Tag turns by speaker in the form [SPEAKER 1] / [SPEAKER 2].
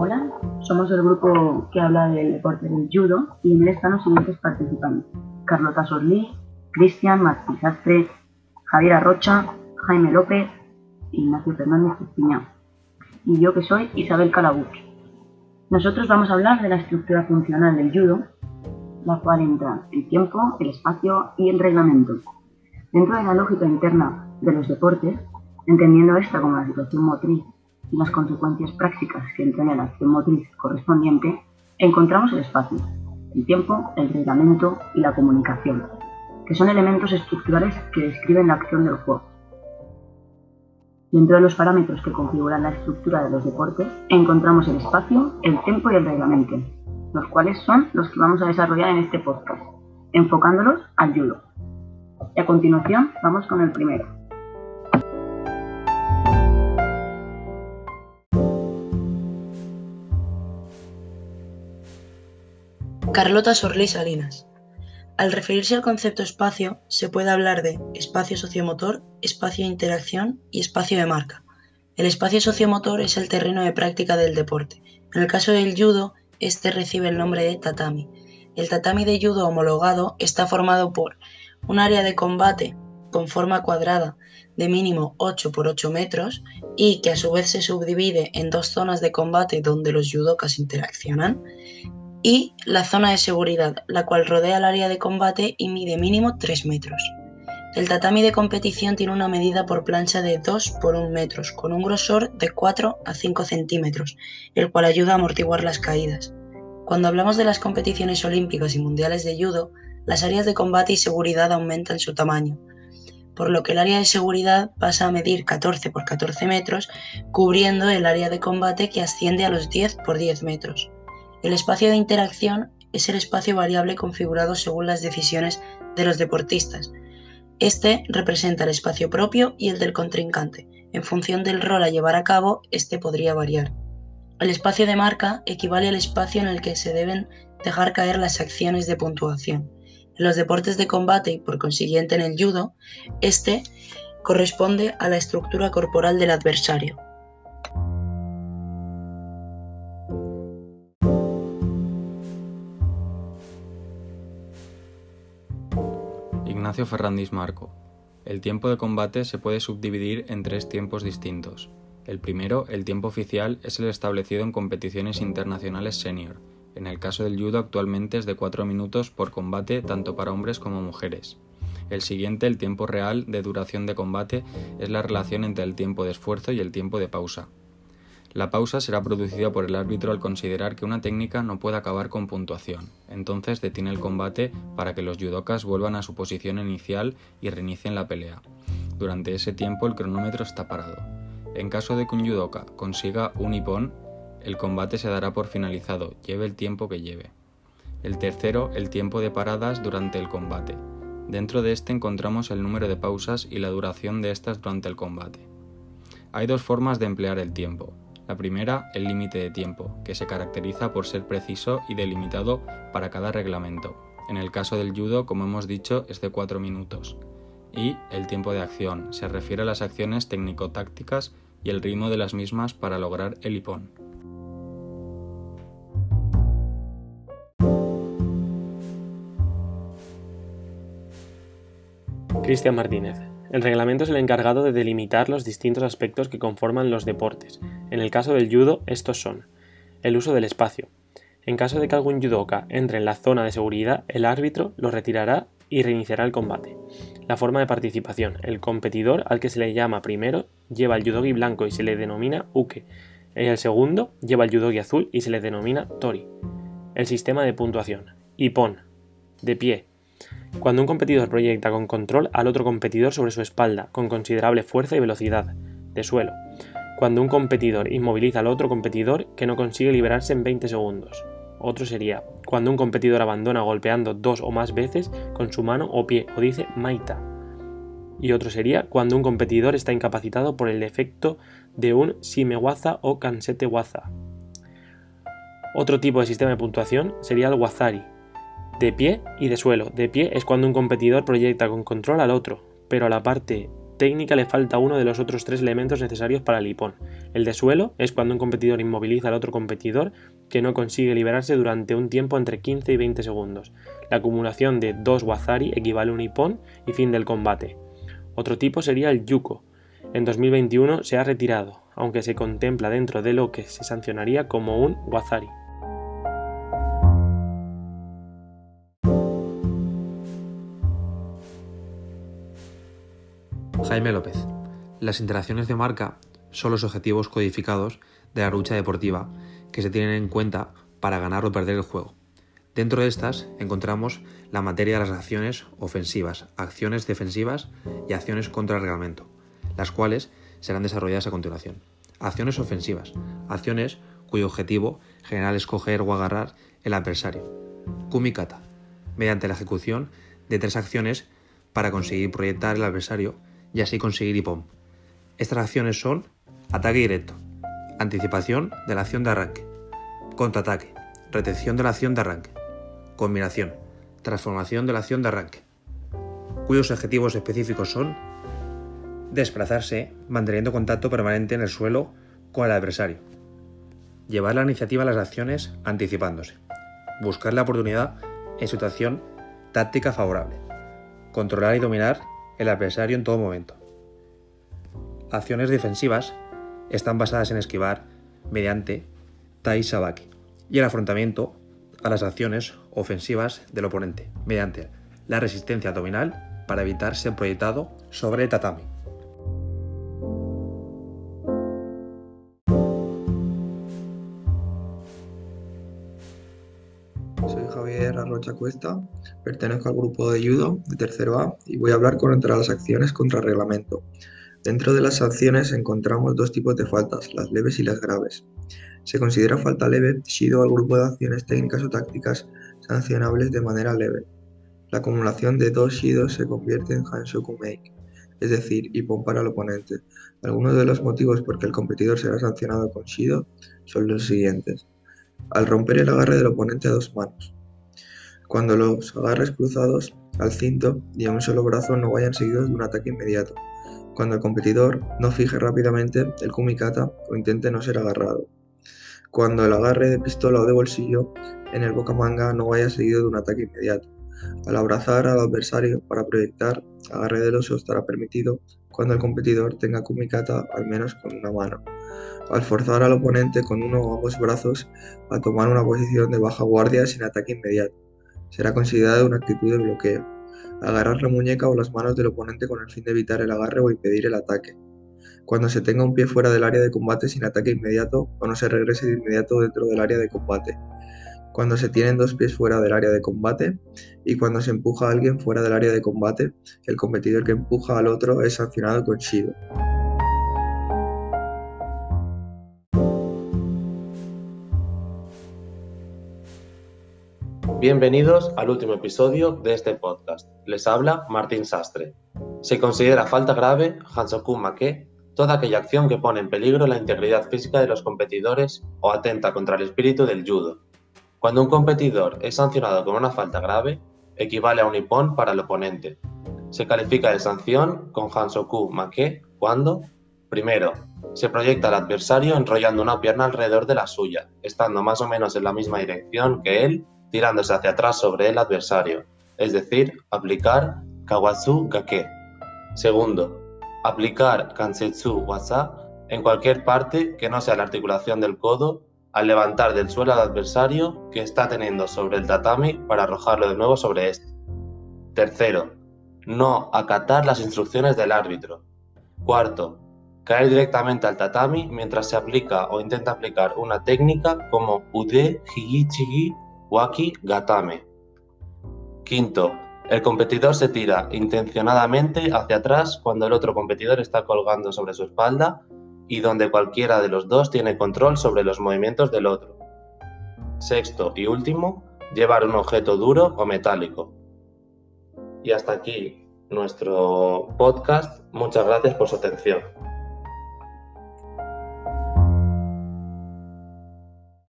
[SPEAKER 1] Hola, somos el grupo que habla del deporte del judo y en él están los siguientes participantes. Carlota Sorlí, Cristian Martí Sastre, Javier Arrocha, Jaime López, Ignacio Fernández Espiñán. Y yo que soy Isabel Calabuch. Nosotros vamos a hablar de la estructura funcional del judo, la cual entra el tiempo, el espacio y el reglamento. Dentro de la lógica interna de los deportes, entendiendo esta como la situación motriz y las consecuencias prácticas que entraña la acción motriz correspondiente, encontramos el espacio, el tiempo, el reglamento y la comunicación, que son elementos estructurales que describen la acción del juego. Dentro de los parámetros que configuran la estructura de los deportes, encontramos el espacio, el tiempo y el reglamento, los cuales son los que vamos a desarrollar en este podcast, enfocándolos al judo. Y a continuación vamos con el primero,
[SPEAKER 2] Carlota Sorley Salinas. Al referirse al concepto espacio, se puede hablar de espacio sociomotor, espacio de interacción y espacio de marca. El espacio sociomotor es el terreno de práctica del deporte. En el caso del judo, este recibe el nombre de tatami. El tatami de judo homologado está formado por un área de combate con forma cuadrada de mínimo 8 por 8 metros y que a su vez se subdivide en dos zonas de combate donde los judokas interaccionan y la zona de seguridad, la cual rodea el área de combate y mide mínimo 3 metros. El tatami de competición tiene una medida por plancha de 2 por 1 metros, con un grosor de 4 a 5 centímetros, el cual ayuda a amortiguar las caídas. Cuando hablamos de las competiciones olímpicas y mundiales de judo, las áreas de combate y seguridad aumentan su tamaño, por lo que el área de seguridad pasa a medir 14 por 14 metros, cubriendo el área de combate que asciende a los 10 por 10 metros. El espacio de interacción es el espacio variable configurado según las decisiones de los deportistas. Este representa el espacio propio y el del contrincante. En función del rol a llevar a cabo, este podría variar. El espacio de marca equivale al espacio en el que se deben dejar caer las acciones de puntuación. En los deportes de combate y por consiguiente en el judo, este corresponde a la estructura corporal del adversario.
[SPEAKER 3] Ferrandis Marco. El tiempo de combate se puede subdividir en tres tiempos distintos. El primero, el tiempo oficial, es el establecido en competiciones internacionales senior. En el caso del judo actualmente es de 4 minutos por combate tanto para hombres como mujeres. El siguiente, el tiempo real de duración de combate, es la relación entre el tiempo de esfuerzo y el tiempo de pausa. La pausa será producida por el árbitro al considerar que una técnica no puede acabar con puntuación. Entonces detiene el combate para que los judokas vuelvan a su posición inicial y reinicien la pelea. Durante ese tiempo el cronómetro está parado. En caso de que un judoka consiga un ippon, el combate se dará por finalizado, lleve el tiempo que lleve. El tercero, el tiempo de paradas durante el combate. Dentro de este encontramos el número de pausas y la duración de estas durante el combate. Hay dos formas de emplear el tiempo. La primera, el límite de tiempo, que se caracteriza por ser preciso y delimitado para cada reglamento. En el caso del judo, como hemos dicho, es de 4 minutos. Y el tiempo de acción, se refiere a las acciones técnico-tácticas y el ritmo de las mismas para lograr el hipón.
[SPEAKER 4] Cristian Martínez. El reglamento es el encargado de delimitar los distintos aspectos que conforman los deportes. En el caso del judo, estos son el uso del espacio. En caso de que algún judoka entre en la zona de seguridad, el árbitro lo retirará y reiniciará el combate. La forma de participación. El competidor al que se le llama primero lleva el judogi blanco y se le denomina uke. El segundo lleva el judogi azul y se le denomina tori. El sistema de puntuación. Ipon. De pie, cuando un competidor proyecta con control al otro competidor sobre su espalda, con considerable fuerza y velocidad, de suelo. Cuando un competidor inmoviliza al otro competidor que no consigue liberarse en 20 segundos. Otro sería cuando un competidor abandona golpeando dos o más veces con su mano o pie o dice maita. Y otro sería cuando un competidor está incapacitado por el defecto de un simewaza o kansete waza. Otro tipo de sistema de puntuación sería el wazari, de pie y de suelo. De pie es cuando un competidor proyecta con control al otro, pero a la parte técnica le falta uno de los otros tres elementos necesarios para el hipón. El de suelo es cuando un competidor inmoviliza al otro competidor que no consigue liberarse durante un tiempo entre 15 y 20 segundos. La acumulación de dos wazari equivale a un hipón y fin del combate. Otro tipo sería el yuko. En 2021 se ha retirado, aunque se contempla dentro de lo que se sancionaría como un wazari.
[SPEAKER 5] Jaime López. Las interacciones de marca son los objetivos codificados de la lucha deportiva que se tienen en cuenta para ganar o perder el juego. Dentro de estas encontramos la materia de las acciones ofensivas, acciones defensivas y acciones contra el reglamento, las cuales serán desarrolladas a continuación. Acciones ofensivas, acciones cuyo objetivo general es coger o agarrar el adversario. Kumikata, mediante la ejecución de tres acciones para conseguir proyectar el adversario y así conseguir IPOM. Estas acciones son ataque directo, anticipación de la acción de arranque, contraataque, retención de la acción de arranque, combinación, transformación de la acción de arranque, cuyos objetivos específicos son desplazarse manteniendo contacto permanente en el suelo con el adversario, llevar la iniciativa a las acciones anticipándose, buscar la oportunidad en situación táctica favorable, controlar y dominar el adversario en todo momento. Acciones defensivas están basadas en esquivar mediante Tai Sabaki y el afrontamiento a las acciones ofensivas del oponente mediante la resistencia abdominal para evitar ser proyectado sobre el tatami.
[SPEAKER 6] Rocha Cuesta, pertenezco al grupo de judo de tercero A y voy a hablar contra las acciones contra reglamento. Dentro de las sanciones encontramos dos tipos de faltas, las leves y las graves. Se considera falta leve si al grupo de acciones técnicas o tácticas sancionables de manera leve. La acumulación de dos shidos se convierte en Hanshoku Make, es decir, hipón para el oponente. Algunos de los motivos por que el competidor será sancionado con shido son los siguientes. Al romper el agarre del oponente a dos manos, cuando los agarres cruzados al cinto y a un solo brazo no vayan seguidos de un ataque inmediato, cuando el competidor no fije rápidamente el kumikata o intente no ser agarrado, cuando el agarre de pistola o de bolsillo en el boca-manga no vaya seguido de un ataque inmediato. Al abrazar al adversario para proyectar, agarre del oso estará permitido cuando el competidor tenga kumikata al menos con una mano. Al forzar al oponente con uno o ambos brazos a tomar una posición de baja guardia sin ataque inmediato será considerada una actitud de bloqueo. Agarrar la muñeca o las manos del oponente con el fin de evitar el agarre o impedir el ataque. Cuando se tenga un pie fuera del área de combate sin ataque inmediato o no se regrese de inmediato dentro del área de combate. Cuando se tienen dos pies fuera del área de combate y cuando se empuja a alguien fuera del área de combate, el competidor que empuja al otro es sancionado con Shido.
[SPEAKER 7] Bienvenidos al último episodio de este podcast. Les habla Martín Sastre. Se considera falta grave, Hansoku Make, toda aquella acción que pone en peligro la integridad física de los competidores o atenta contra el espíritu del judo. Cuando un competidor es sancionado con una falta grave, equivale a un ippon para el oponente. Se califica de sanción con Hansoku Make cuando, primero, se proyecta al adversario enrollando una pierna alrededor de la suya, estando más o menos en la misma dirección que él tirándose hacia atrás sobre el adversario, es decir, aplicar Kawatsu Gake. Segundo, aplicar Kansetsu Wasa en cualquier parte que no sea la articulación del codo al levantar del suelo al adversario que está teniendo sobre el tatami para arrojarlo de nuevo sobre este. Tercero, no acatar las instrucciones del árbitro. Cuarto, caer directamente al tatami mientras se aplica o intenta aplicar una técnica como Ude Higichigi Waki Gatame. Quinto, el competidor se tira intencionadamente hacia atrás cuando el otro competidor está colgando sobre su espalda y donde cualquiera de los dos tiene control sobre los movimientos del otro. Sexto y último, llevar un objeto duro o metálico. Y hasta aquí nuestro podcast. Muchas gracias por su atención.